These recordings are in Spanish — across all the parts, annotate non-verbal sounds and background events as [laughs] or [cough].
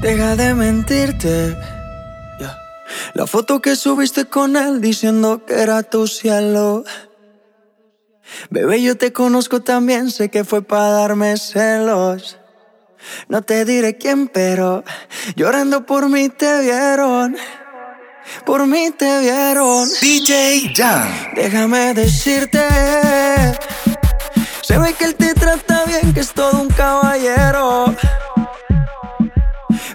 Deja de mentirte. La foto que subiste con él diciendo que era tu cielo. Bebé, yo te conozco también, sé que fue para darme celos. No te diré quién, pero llorando por mí te vieron. Por mí te vieron. DJ Jan. Déjame decirte. Se ve que él te trata bien, que es todo un caballero.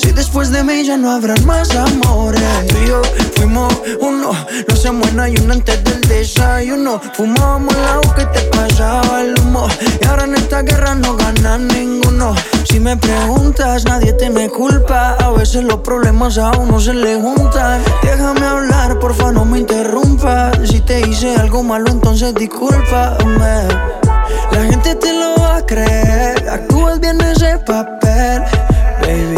Si después de mí ya no habrán más amores. Tú y yo fuimos uno, no se muera y uno antes del desayuno. Fumábamos agua que te pasaba el humo. Y ahora en esta guerra no gana ninguno. Si me preguntas, nadie te me culpa. A veces los problemas a uno se le juntan. Déjame hablar, porfa, no me interrumpa. Si te hice algo malo, entonces discúlpame. La gente te lo va a creer. Actúas bien ese papel, baby.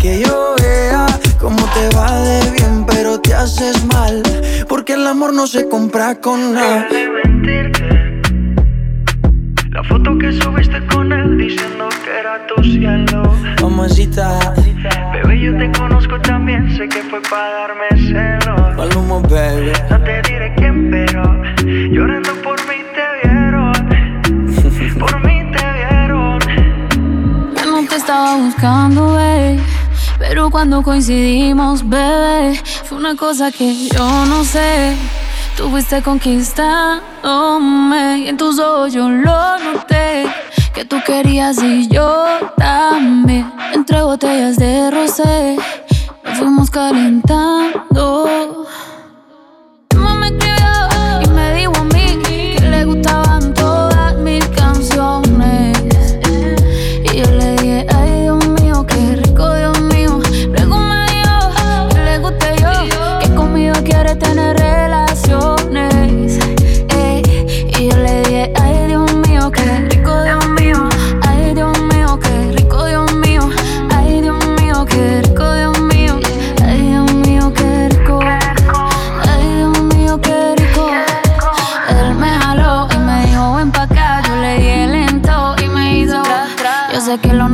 Que yo vea cómo te va de bien, pero te haces mal. Porque el amor no se compra con nada. La foto que subiste con él diciendo que era tu cielo. Mamacita, bebé, yo te conozco también. Sé que fue para darme celos. Maluma, baby. No te diré quién, pero llorando por mí te vieron. [laughs] por mí te vieron. Yo no te estaba buscando, babe. Pero cuando coincidimos, bebé, fue una cosa que yo no sé. Tú fuiste conquistándome y en tus ojos yo lo noté. Que tú querías y yo también. Entre botellas de rosé, nos fuimos calentando. Sé que lo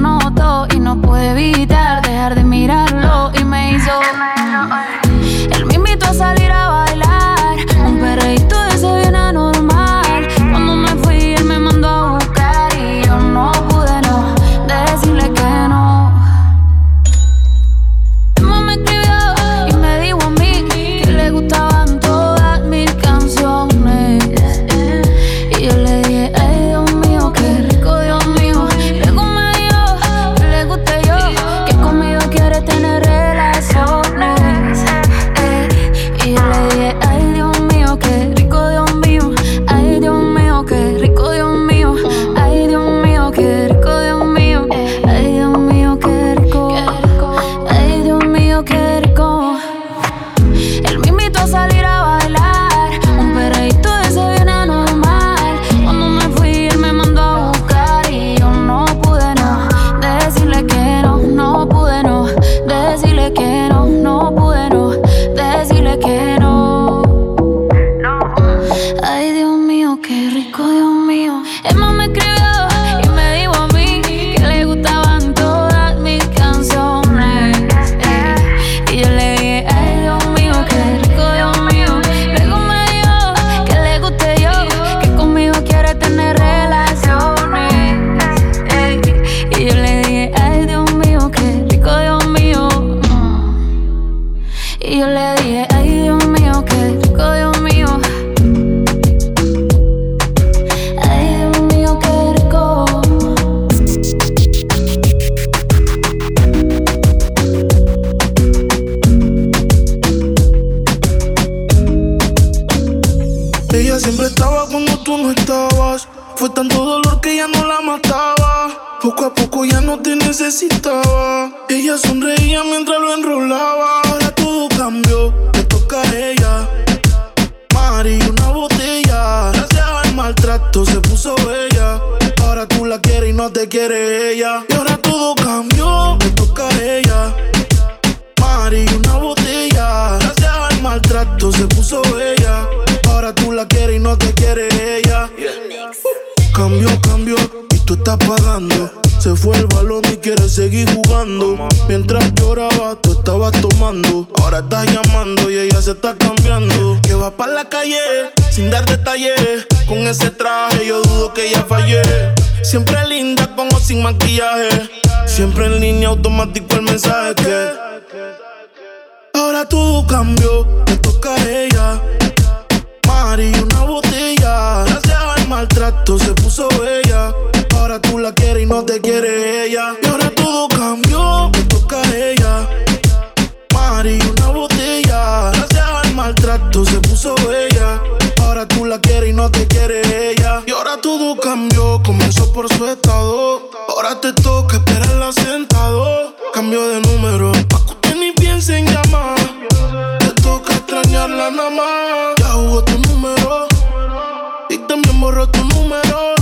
fallé. Siempre linda como sin maquillaje. Siempre en línea automático el mensaje que. Ahora todo cambió, me toca a ella. Mari, una botella. Gracias al maltrato se puso bella. Ahora tú la quieres y no te quiere ella. Y ahora todo cambió, me toca a ella. Mari, una botella. Gracias al maltrato se puso bella. Te quiere ella. Y ahora todo cambió, comenzó por su estado. Ahora te toca esperarla sentado. Cambio de número, pa' que usted ni piense en llamar. Te toca extrañarla nada más. Ya jugó tu número y también borró tu número.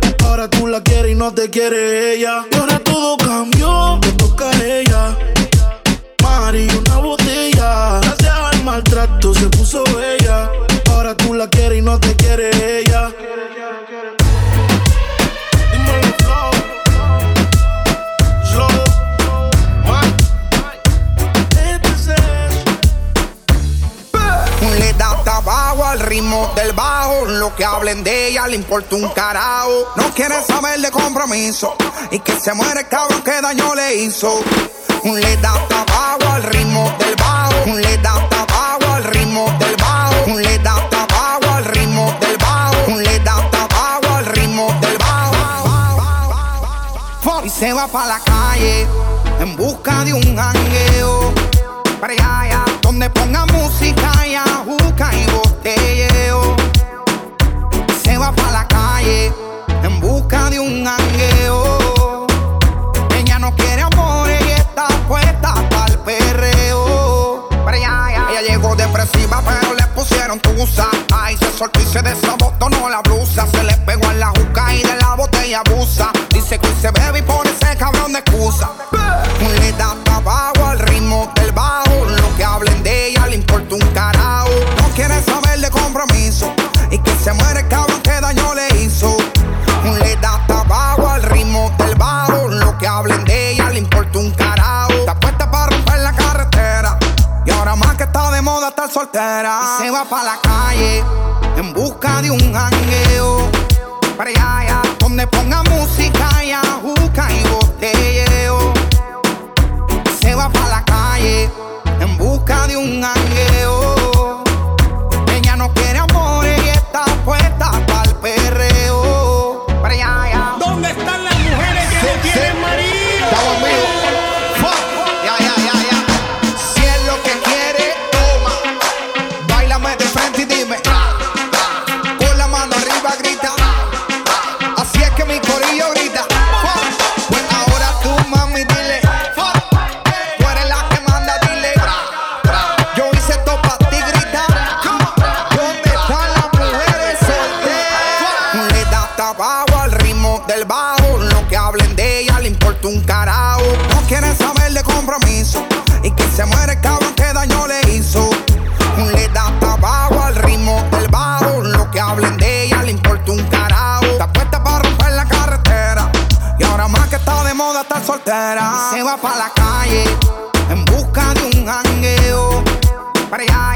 Ahora tú la quieres y no te quiere ella. Y ahora todo cambió, te toca a ella. Mari, una botella. Gracias al maltrato se puso bella. Ahora tú la quieres y no te quiere ella. Ritmo del bajo. Lo que hablen de ella le importa un carajo. No quiere saber de compromiso. Y que se muere el cabrón que daño le hizo. Le da tabaco al ritmo del bajo. Le da tabaco al ritmo del bajo. Le da tabaco al ritmo del bajo. Le da tabaco al ritmo del bajo. Y se va pa' la calle en busca de un jangueo. Para allá, donde ponga música y Ay, se soltó y se desabotonó la blusa. Se le pegó en la juca y de la botella abusa. Dice que se bebe y pone ese cabrón de excusa. Le da tabaco al ritmo del bajo. Lo que hablen de ella le importa un carajo. No quiere saber de compromiso. Y que se muere el soltera. Y se va para la calle en busca de un jangueo. Para allá, allá, va para la calle en busca de un jangueo. Para allá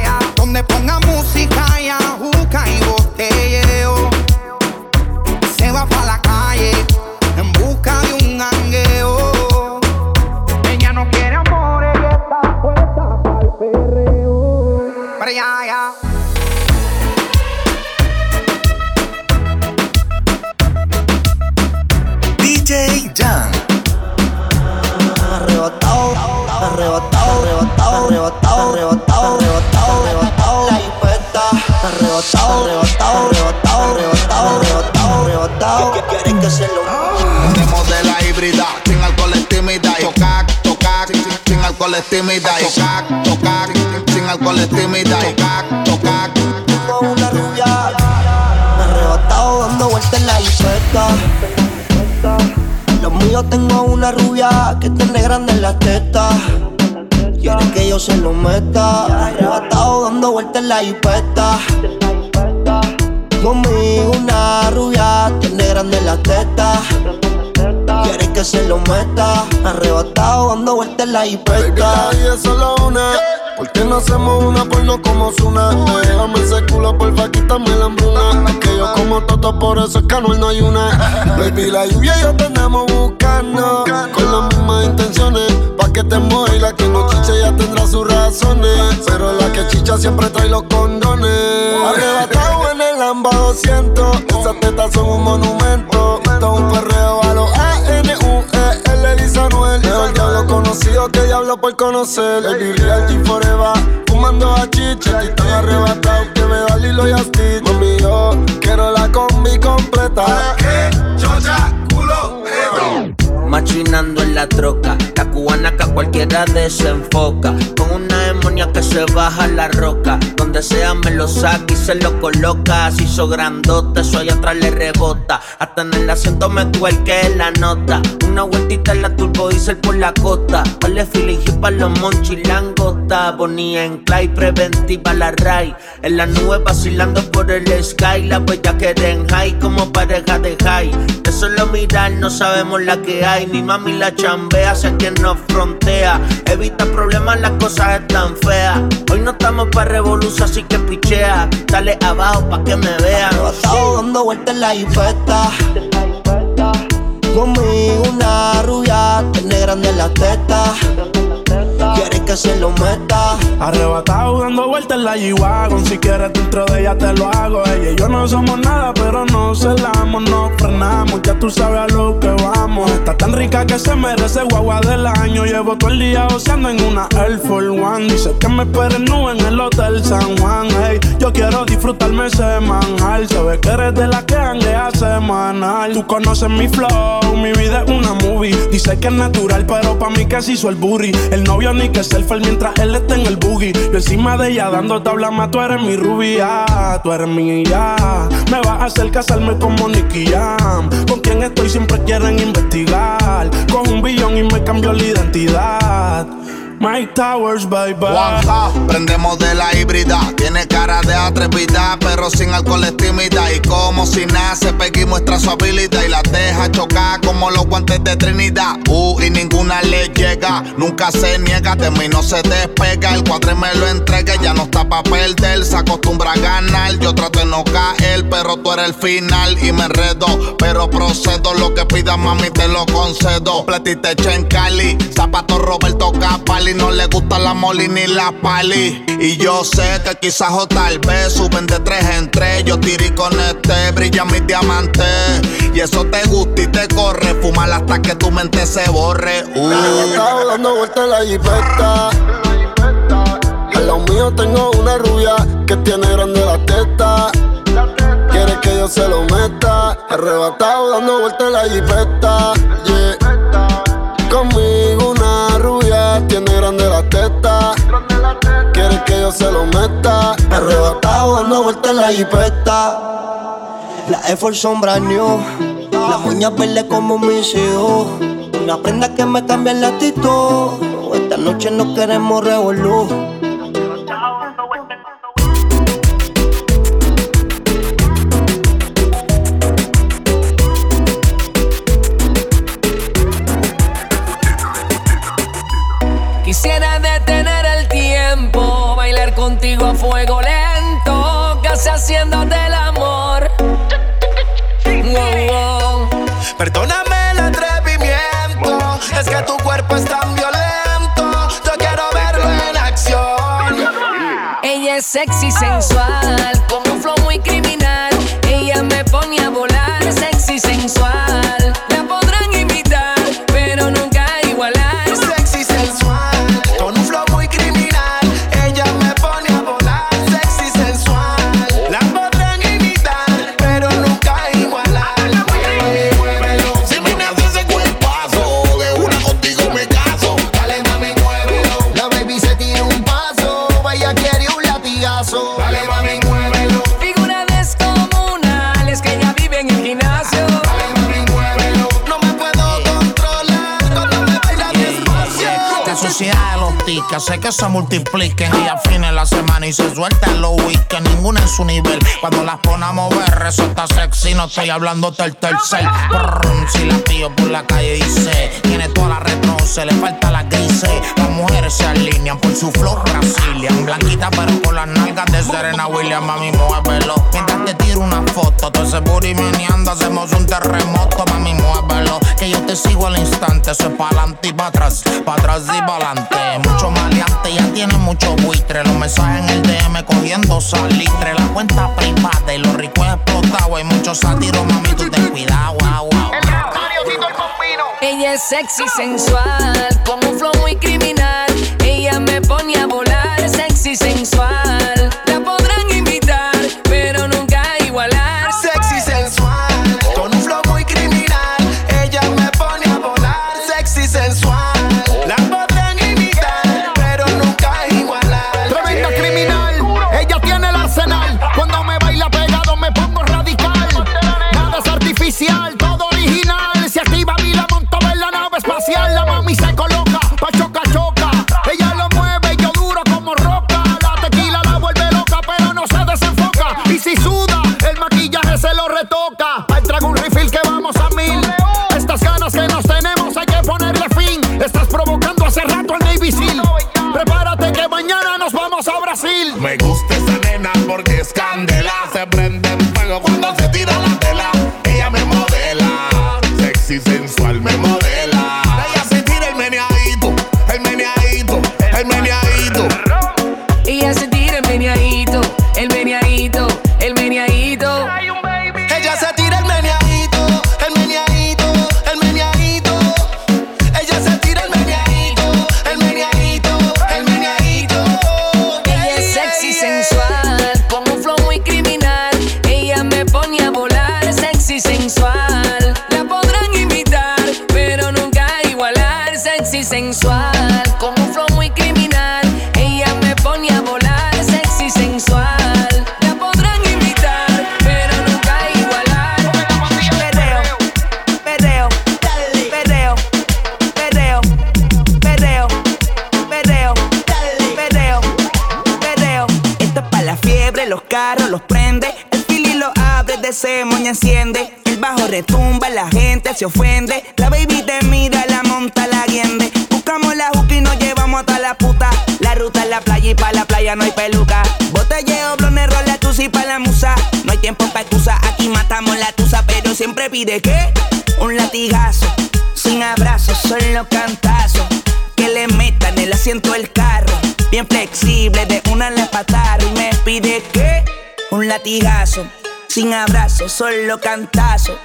tímida y tocar, tocar, sin alcohol es tímida y tocar, tocar. Tengo una rubia, me arrebatado dando vueltas en la discoteca. Lo mío tengo una rubia que tiene grande en la teta. Quiere que yo se lo meta, arrebatado dando vueltas en la hipeta. Conmigo tiene grande en la teta Quiere que se lo meta. Arrebatado dando vueltas en la hipeta. Baby, es solo una. ¿Por qué no hacemos una porno como Zuna? Déjame ese culo, porfa, quítame la hambruna. Que yo como toto, por eso es que no hay una. Baby, la lluvia y yo te andamos buscando. Con las mismas intenciones. Que te mueva y la que no chicha ya tendrá sus razones. Pero la que chicha siempre trae los condones. Arrebatado en el Lamba 200. Esas tetas son un monumento. Todo un perreo a los Anuel. el diablo conocido que diablo por conocer. El Real G Forever, fumando a chicha. Y tan arrebatado que me da Lilo y Stitch. Mami, yo quiero la combi completa. ¿Qué? Chocha, culo, Machinando en la troca, la cubana que a cualquiera desenfoca. Con una demonia que se baja la roca. Donde sea me lo saca y se lo coloca. Así hizo grandote, eso allá atrás le rebota. Hasta en el asiento me que la nota. Una vueltita en la turbo diesel por la costa. Vale feeling para los monchis langota. Bonía en clay, preventiva la ray. En la nube vacilando por el sky. La huella que en high como pareja de high. De solo mirar no sabemos la que hay. Mi mami la chambea hacia quien nos frontea. Evita problemas, las cosas están feas. Hoy no estamos para revolución, así que pichea. Dale abajo pa' que me vean. Estado dando vueltas en la infesta. Conmigo una rubia, tiene grande la teta. Quiere que se lo meta. Arrebatado dando vueltas en la G-Wagon. Si quieres dentro de ella te lo hago. Ella y yo no somos nada, pero no celamos, no frenamos. Ya tú sabes a lo que vamos. Está tan rica que se merece guagua del año. Llevo todo el día oceando en una Air Force One. Dice que me esperen nu en el Hotel San Juan. Hey, yo quiero disfrutarme semanal. Sabes que eres de la que hanguea semanal. Tú conoces mi flow mi vida es una movie. Dice que es natural, pero pa' mí se hizo el burry. El novio ni que selfie mientras él está en el boogie. Yo encima de ella dando tabla más, tú eres mi rubia, tú eres mi ya. Me vas a hacer casarme como Nicky Jam. Con quien estoy siempre quieren investigar. Con un billón y me cambió la identidad. My Towers, bye bye. prendemos de la híbrida. Tiene cara de atrevida, pero sin alcohol es tímida. Y como si nace, Peggy muestra su habilidad y la deja chocar como los guantes de Trinidad. Uh, y ninguna le llega, nunca se niega, de mí no se despega. El cuadre me lo entrega, ya no está pa' perder, se acostumbra a ganar. Yo trato de no caer, pero tú eres el final y me enredo. Pero procedo, lo que pidas, mami, te lo concedo. Platita hecha en Cali, zapato Roberto Capal y no le gusta la moli ni la pali. Y yo sé que quizás o tal vez suben de tres en tres. Yo tiré con este, brilla mi diamante. Y eso te gusta y te corre. Fumar hasta que tu mente se borre. Uh. Estaba dando vueltas en la jipeta. Al lado mío tengo una rubia que tiene grande la teta. Quiere que yo se lo meta. Arrebatado dando vueltas en la jipeta. Yeah. Conmigo tiene grande la teta. Quiere que yo se lo meta. Arrebatado dando vueltas en la jipeta. La Air Force son brand new. Las uñas verdes como mis hijos. Una prenda que me cambia la actitud. Esta noche no queremos revolú. Quisiera detener el tiempo, bailar contigo a fuego lento, casi haciéndote el amor. Perdóname el atrevimiento, es que tu cuerpo es tan violento. Yo quiero verlo en acción. Ella es sexy, sensual, con un flow muy criminal. Ella me pone a volar, sexy, sensual. Multipliquen y afinen la semana y se suelten los weekends. Ninguna en su nivel. Cuando las pone a mover, resulta sexy. No estoy hablando del tercer. Brrr, si la pillo por la calle dice, tiene toda la retro, se le falta la grises. Las mujeres se alinean por su flow Brazilian. Blanquita, pero con las nalgas de Serena Williams, mami, muévelo. Mientras te tiro una foto, todo ese booty meneando, hacemos un terremoto, mami, muévelo. Que yo te sigo al instante, para adelante y para atrás, para atrás y para adelante. Mucho maleante, ya tiene mucho buitre. Los mensajes en el DM cogiendo salitre. La cuenta privada y los ricos explotados. Hay muchos sátiros, mami, tú ten cuidado, wow, wow. Ella es sexy, sensual, con un flow muy criminal. Ella me pone a volar, sexy, sensual. Se ofende. La baby te mira, la monta, la guiende. Buscamos la juca y nos llevamos hasta la puta. La ruta es la playa y pa' la playa no hay peluca. Botelleo, blones, rola, tusi pa' la musa. No hay tiempo pa' excusa, aquí matamos la tusa. Pero siempre pide que un latigazo. Sin abrazos, solo cantazos. Que le metan el asiento del carro. Bien flexible, de una le pataron. Y me pide que un latigazo. Sin abrazo, solo cantazo.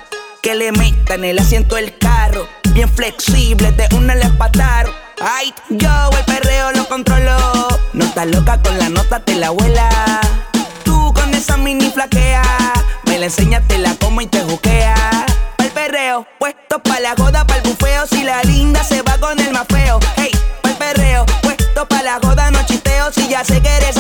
Que le metan el asiento del carro. Bien flexible, de una le pataron. Ay, yo el perreo lo controlo. No estás loca con la nota, te la abuela. Tú con esa mini flaquea. Me la enseñas, te la como y te juquea. Pa'l perreo, puesto pa' la joda, pa'l bufeo. Si la linda se va con el más feo. Hey, pa'l perreo, puesto pa' la joda, no chisteo. Si ya sé que eres.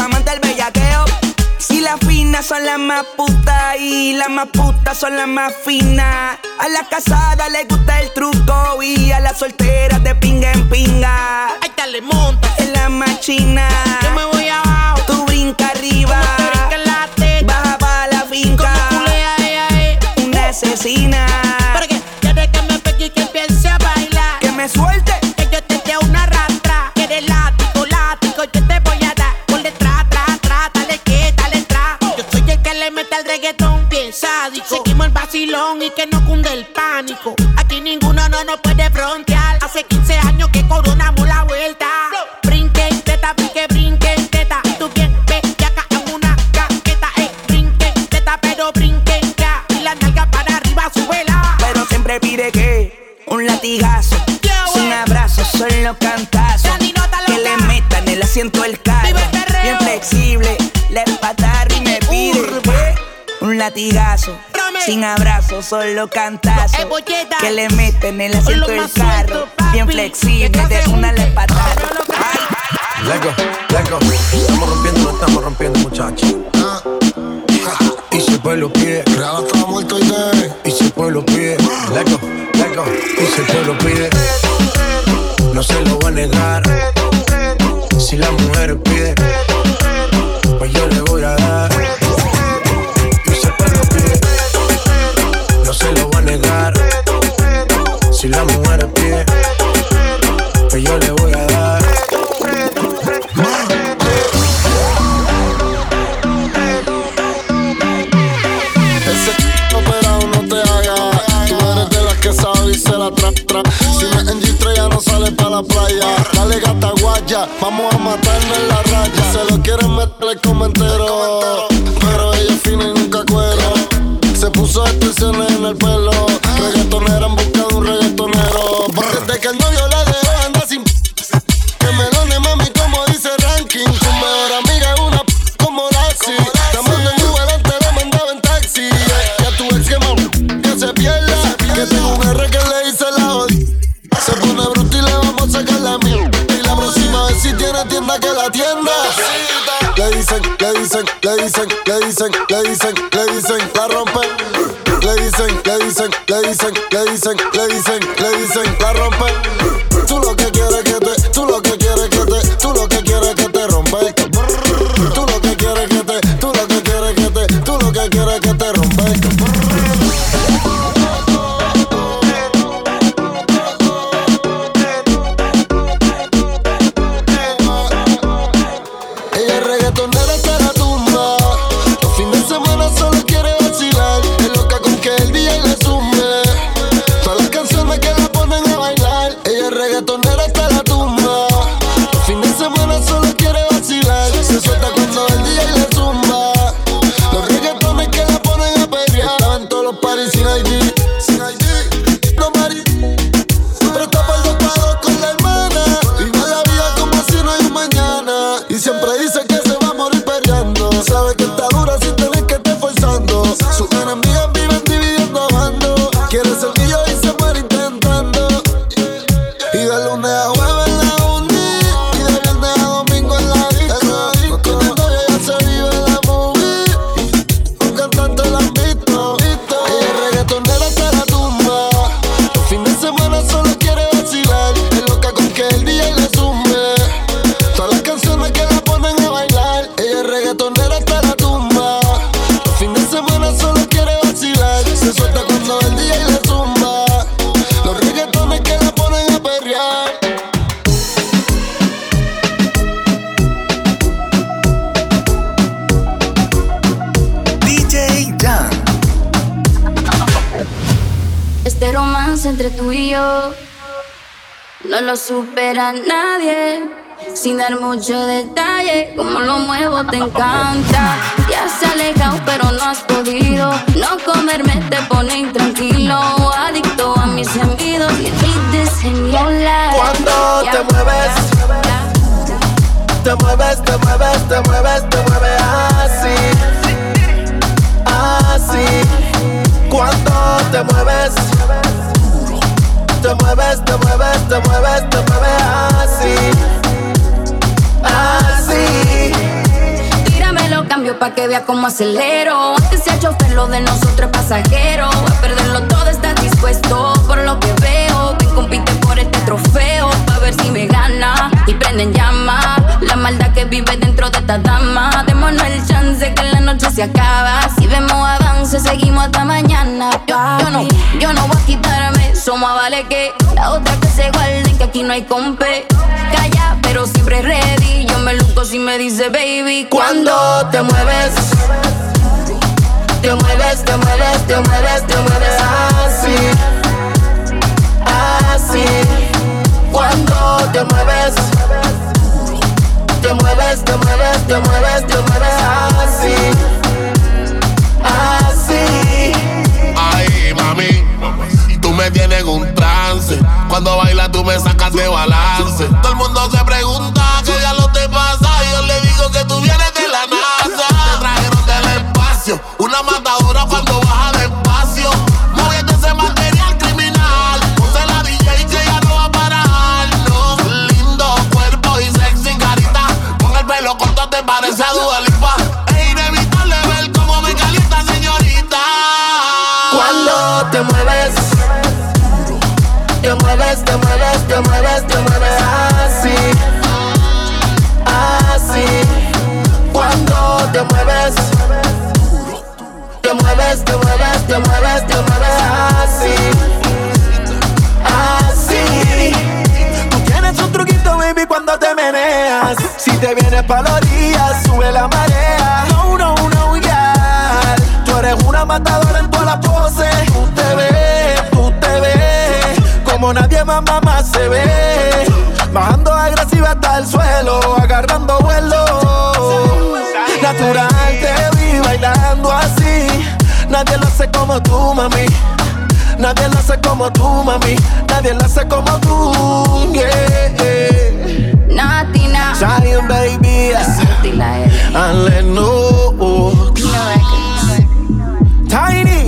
Si las finas son las más putas y las más putas son las más finas. A las casadas les gusta el truco y a las solteras de pinga en pinga. Ahí le monta. En la machina. Yo solo cantazo. Eh, que le meten el asiento del carro. Suelto, bien flexible, de una le patada. Lego, lego, estamos rompiendo, no estamos rompiendo, muchachos. Y si el pueblo pide, graba hasta muerto y te. Y si el pueblo pide, lego, lego, y si el pueblo pide, no se lo voy a negar. Si la mujer pide Romance entre tú y yo no lo supera nadie. Sin dar mucho detalle, como lo muevo te encanta. Ya se ha alejado, pero no has podido. No comerme te pone intranquilo. Adicto a mis gemidos y dices en Cuando te mueves, te mueves, te mueves, te mueves, te mueves así. Así. Cuando te mueves, te mueves, te mueves, te mueves, te mueves así, así. Tíramelo, cambio pa' que vea cómo acelero. Que sea chofer, lo de nosotros es pasajero. A perderlo todo estás dispuesto por lo que veo compiten por este trofeo Pa' ver si me gana. Y prenden llama La maldad que vive dentro de esta dama. Démonos el chance que la noche se acaba. Si vemos avance seguimos hasta mañana. Yo, no, yo no voy a quitarme Somos a vale que la otra que se guarden Que aquí no hay compe. Calla pero siempre ready. Yo me luco si me dice baby Cuando te mueves te mueves, te mueves, te mueves, te mueves así así. Cuando te mueves, te mueves, te mueves, te mueves, te mueves así. Así. Ay, mami, tú me tienes un trance. Cuando bailas tú me sacas de balance. Todo el mundo se que vienes pa' la orilla, sube la marea. No, no, no, ya. Tú eres una matadora en todas las poses. Tú te ves, tú te ves, como nadie más mamá se ve. Bajando agresiva hasta el suelo, agarrando vuelo. Natural te vi bailando así. Nadie lo hace como tú, mami. Nadie lo hace como tú, mami. Nadie lo hace como tú. Natina. Zion, baby. And let no Tiny.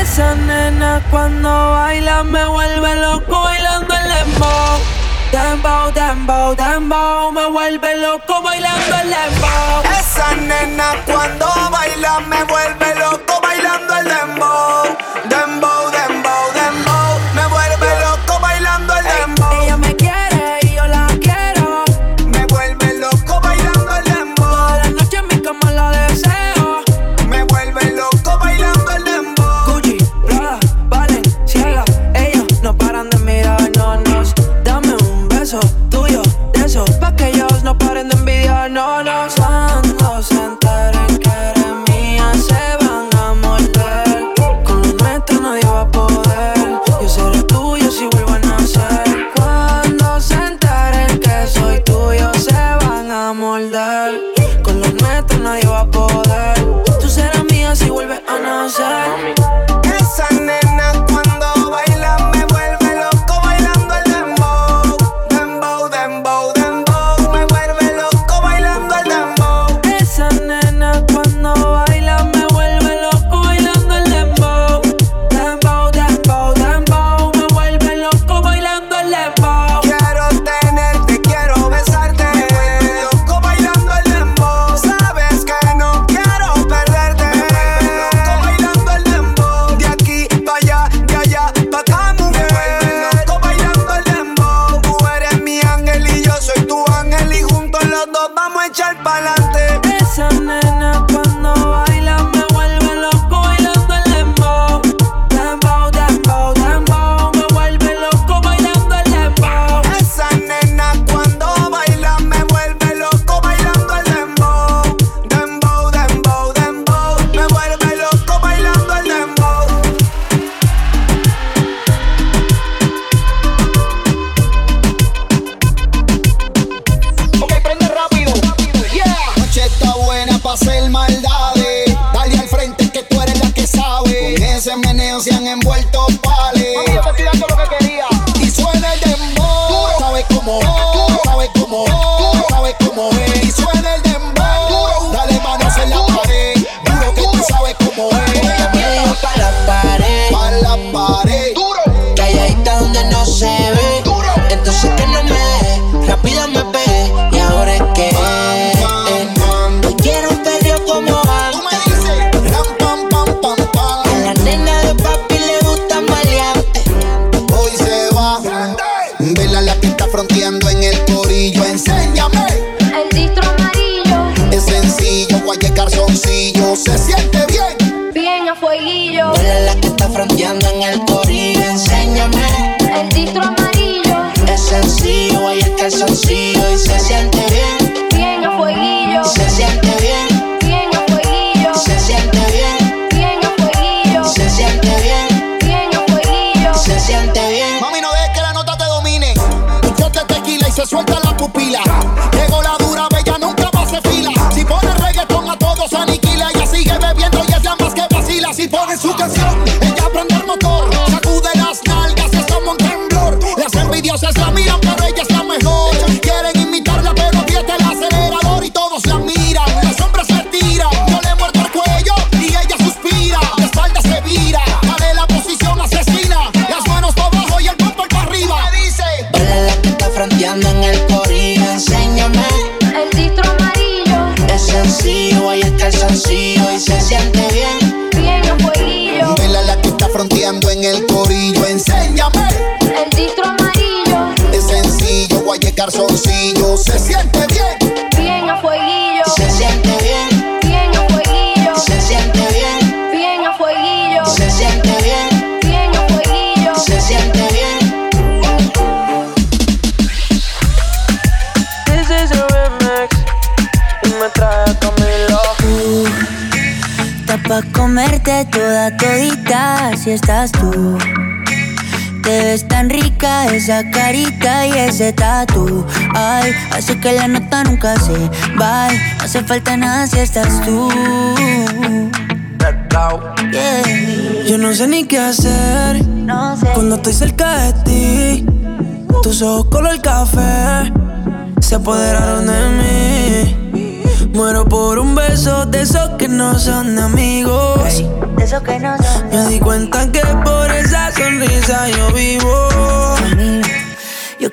Esa nena cuando baila me vuelve loco bailando el emo. Dembow, dembow, dembow, me vuelve loco bailando el dembow. Esa nena cuando baila me vuelve loco bailando el dembow. Con los nuestro nadie va a poder. Tú serás mía si vuelves a nacer. Esa nena cuando esa carita y ese tatu. Ay, hace que la nota nunca se va. No hace falta nada si estás tú. Yeah. Yo no sé ni qué hacer No sé. cuando estoy cerca de ti. Tus ojos color café se apoderaron de mí. Muero por un beso de esos que no son de amigos. De eso que no son. Me di cuenta que por esa sonrisa yo vivo.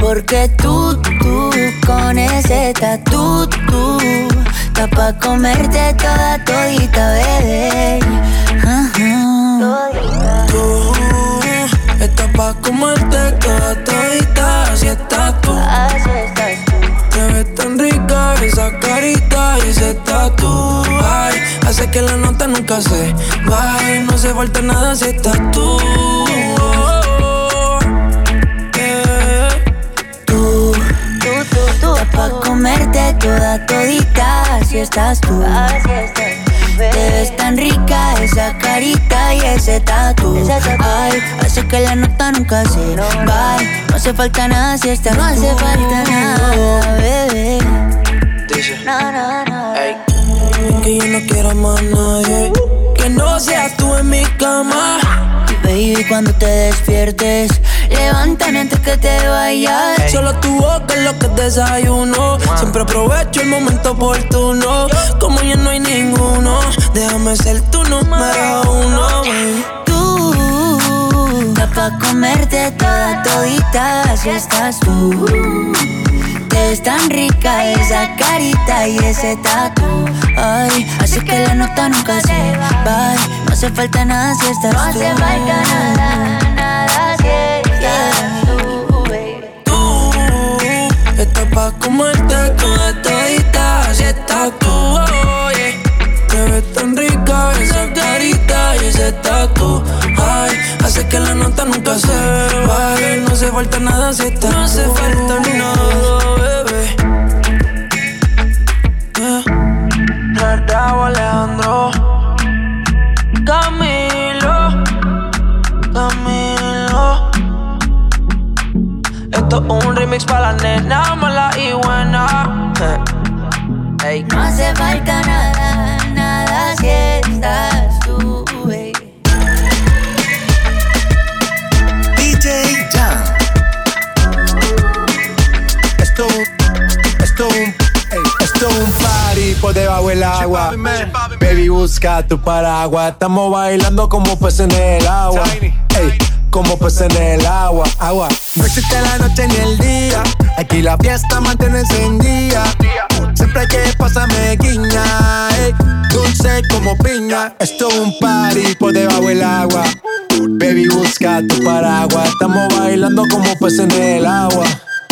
Porque tú, tú, con ese tatu, tú, está pa' comerte toda todita, bebé. Tú estás pa' comerte toda todita, así estás tú. Así estás tú. Te ves tan rica esa carita y ese tatu. Ay, hace que la nota nunca se vaya. No hace falta nada si estás tú. Pa' comerte toda todita, así estás tú. Así estás Te ves tan rica esa carita y ese tatu. Ay, hace que la nota nunca se va. No hace falta nada si estás No hace falta nada, bebé. No, no, no. Que yo no quiero más nadie. Que no seas tú en mi cama. Baby, cuando te despiertes, levántame antes que te vayas. Solo tu boca es lo que desayuno. Siempre aprovecho el momento oportuno. Como ya no hay ninguno, déjame ser tu número uno. baby. Tú, está pa' comerte toda todita, así estás tú. Te ves tan rica esa carita y ese tatu. Ay, hace que la nota nunca se va. No hace falta nada si estás tú. No hace falta nada pa' comerte toda todita, así estás tú. oye. Te ves tan rica esa carita y ese tatu. Ay, hace que la nota nunca se baje. No hace falta nada si estás No hace falta nada, Esto es un remix para la nena mala y buena Ey. No hace falta nada, nada si estás tú, baby. DJ Jam. Esto, esto, ey, esto es un party por debajo del agua. Baby, busca tu paraguas. Estamos bailando como peces en el agua. Ey, como peces en el agua, agua. No existe la noche ni el día. Aquí la fiesta mantiene encendida. Siempre hay que pasarme guiña, ey, dulce como piña. Esto es un party por debajo del agua. Baby, busca tu paraguas. Estamos bailando como peces en el agua.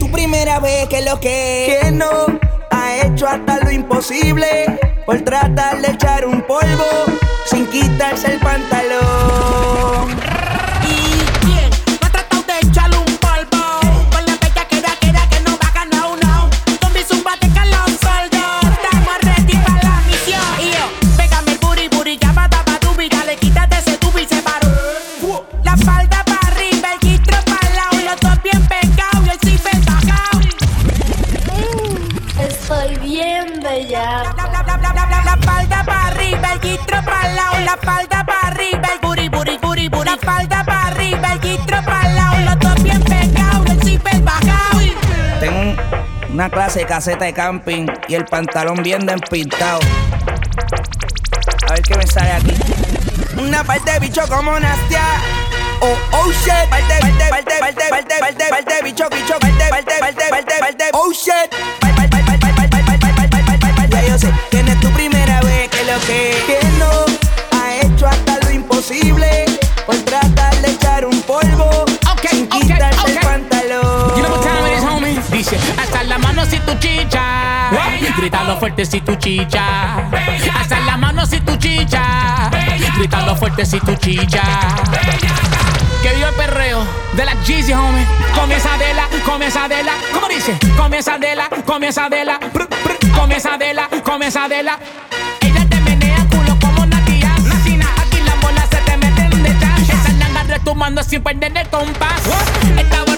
Tu primera vez que lo que. No ha hecho hasta lo imposible. Por tratar de echar un polvo sin quitarse el pantalón. Una clase caseta de camping y el pantalón bien despintado. A ver qué me sale aquí. Una parte de bicho como Nastia. Oh, oh shit. Parte, parte, parte, parte, parte, parte, parte, bicho, bicho, parte, parte, parte, parte, parte. Oh shit. Ya yo sé que no es tu primera vez que lo que, que no ha hecho hasta lo imposible por tratar. Chicha. Grítalo fuerte si tu chicha. Hasta la mano si tu chicha. Grítalo fuerte si tu chicha. Que viva el perreo de la Jeezy, homie. Comienza de la, comienza de la. ¿Cómo dice? Comienza de la, comienza de la. Comienza de la, comienza de la. Ella te menea culo como Natia. Nacina, aquí las bolas se te meten de chat. Esa nanga retumbando sin perder el compás. Está